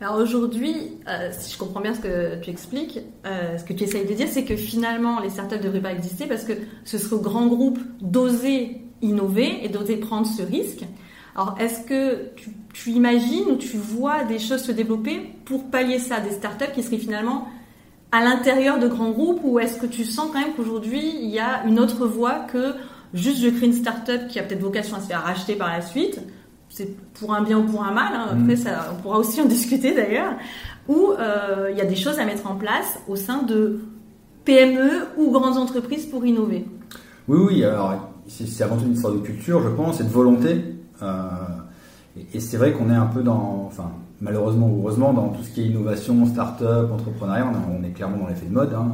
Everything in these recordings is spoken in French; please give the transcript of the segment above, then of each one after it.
Alors aujourd'hui, euh, si je comprends bien ce que tu expliques, euh, ce que tu essayes de dire, c'est que finalement les startups ne devraient pas exister parce que ce serait au grand groupe d'oser innover et d'oser prendre ce risque. Alors est-ce que tu, tu, imagines ou tu vois des choses se développer pour pallier ça, des startups qui seraient finalement à l'intérieur de grands groupes ou est-ce que tu sens quand même qu'aujourd'hui il y a une autre voie que juste je crée une startup qui a peut-être vocation à se faire racheter par la suite c'est pour un bien ou pour un mal, hein. après mm. ça, on pourra aussi en discuter d'ailleurs, où euh, il y a des choses à mettre en place au sein de PME ou grandes entreprises pour innover. Oui, oui, alors c'est avant tout une histoire de culture, je pense, et de volonté. Euh, et, c'est vrai qu'on est un peu dans, enfin, malheureusement ou heureusement, dans tout ce qui est innovation, start-up, entrepreneuriat, on, est clairement dans l'effet de mode. Hein,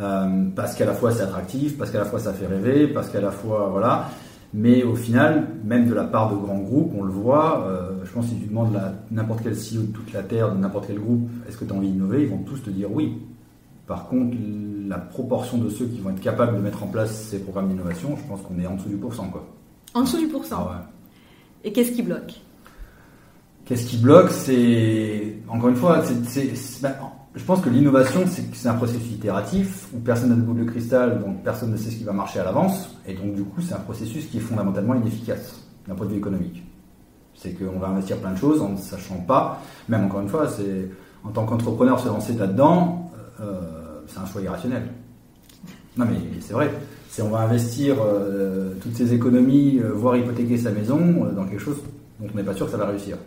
euh, parce qu'à la fois c'est attractif, parce qu'à la fois ça fait rêver, parce qu'à la fois, voilà. Mais au final, même de la part de grands groupes, on le voit, euh, je pense que si tu demandes n'importe quel CEO de toute la Terre, de n'importe quel groupe, est-ce que tu as envie d'innover, ils vont tous te dire oui. Par contre, la proportion de ceux qui vont être capables de mettre en place ces programmes d'innovation, je pense qu'on est en dessous du pourcent. Quoi. En dessous du pourcent ah Et qu'est-ce qui bloque? Qu'est-ce qui bloque C'est, encore une fois, c'est, ben, je pense que l'innovation, c'est un processus itératif où personne n'a de boule de cristal, donc personne ne sait ce qui va marcher à l'avance. Et donc, du coup, c'est un processus qui est fondamentalement inefficace d'un point de vue économique. C'est qu'on va investir plein de choses en ne sachant pas, même encore une fois, c'est en tant qu'entrepreneur se lancer là-dedans, euh, c'est un choix irrationnel. Non, mais c'est vrai. C'est on va investir euh, toutes ses économies, euh, voire hypothéquer sa maison dans quelque chose dont on n'est pas sûr que ça va réussir.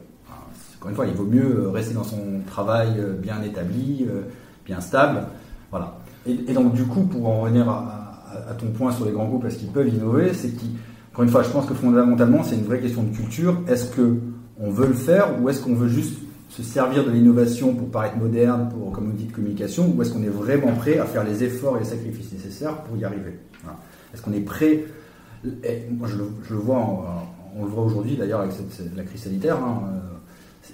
Encore une fois, il vaut mieux euh, rester dans son travail euh, bien établi, euh, bien stable. Voilà. Et, donc, du coup, pour en revenir à, ton point sur les grands groupes, est-ce qu'ils peuvent innover? C'est qu'encore une fois, je pense que fondamentalement, c'est une vraie question de culture. Est-ce qu'on veut le faire ou est-ce qu'on veut juste se servir de l'innovation pour paraître moderne, pour, comme outil de communication, ou est-ce qu'on est vraiment prêt à faire les efforts et les sacrifices nécessaires pour y arriver? Est-ce qu'on est prêt? Moi, je le, vois, on le voit aujourd'hui d'ailleurs avec la crise sanitaire. Hein,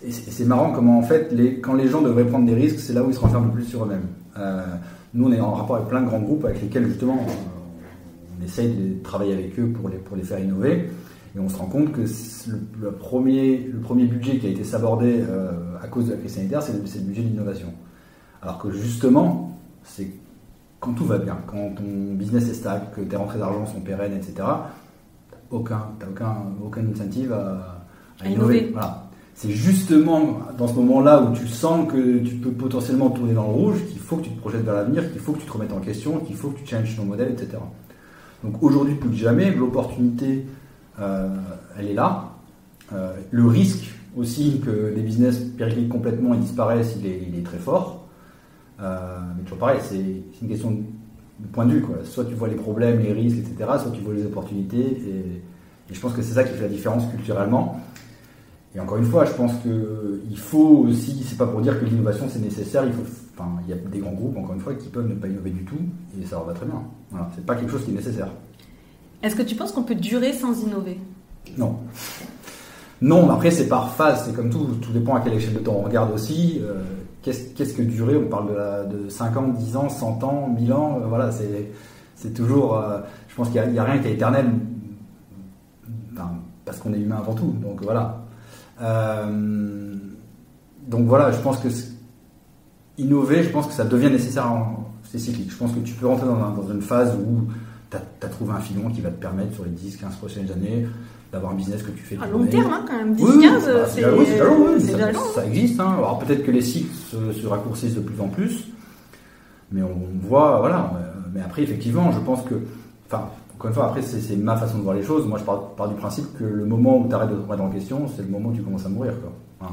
et c'est marrant comment en fait, les, quand les gens devraient prendre des risques, c'est là où ils se renferment le plus sur eux-mêmes. Euh, nous, on est en rapport avec plein de grands groupes avec lesquels justement on, essaye de travailler avec eux pour les, pour les faire innover. Et on se rend compte que le, premier, le premier budget qui a été sabordé euh, à cause de la crise sanitaire, c'est le, le, budget d'innovation. Alors que justement, c'est quand tout va bien, quand ton business est stable, que tes rentrées d'argent sont pérennes, etc., tu n'as aucun, aucun incentive à, à, innover. Voilà c'est justement dans ce moment-là où tu sens que tu peux potentiellement tourner dans le rouge qu'il faut que tu te projettes vers l'avenir, qu'il faut que tu te remettes en question, qu'il faut que tu changes ton modèle, etc. Donc aujourd'hui plus que jamais, l'opportunité, euh, elle est là. Euh, le risque aussi que les business périclitent complètement et disparaissent, il est, très fort. Euh, mais toujours pareil, c'est une question de point de vue. Soit tu vois les problèmes, les risques, etc., soit tu vois les opportunités. et je pense que c'est ça qui fait la différence culturellement. Et encore une fois, je pense qu'il faut aussi, c'est pas pour dire que l'innovation c'est nécessaire, il, faut, enfin, il y a des grands groupes, encore une fois, qui peuvent ne pas innover du tout, et ça leur va très bien. Voilà, c'est pas quelque chose qui est nécessaire. Est-ce que tu penses qu'on peut durer sans innover? Non. Non, après c'est par phase, c'est comme tout, tout dépend à quelle échelle de temps on regarde aussi. Euh, qu'est-ce, que durer? On parle de, la, de 5 ans, 10 ans, 100 ans, 1000 ans, euh, voilà, c'est, c'est toujours. Euh, je pense qu'il n'y a, a, rien qui est éternel, parce qu'on est humain avant tout, donc voilà. Euh, donc voilà, je pense que innover, je pense que ça devient nécessaire. C'est cyclique. Je pense que tu peux rentrer dans, une phase où tu as, trouvé un filon qui va te permettre sur les 10-15 prochaines années d'avoir un business que tu fais. À long terme, hein, quand même. 10-15, bah, c'est long. Ça, existe. Hein. Alors peut-être que les cycles se, raccourcissent de plus en plus, mais on, voit, voilà. Mais après, effectivement, je pense que. Enfin, encore une fois, après, c'est ma façon de voir les choses. Moi, je pars, du principe que le moment où tu arrêtes de te remettre en question, c'est le moment où tu commences à mourir. Quoi.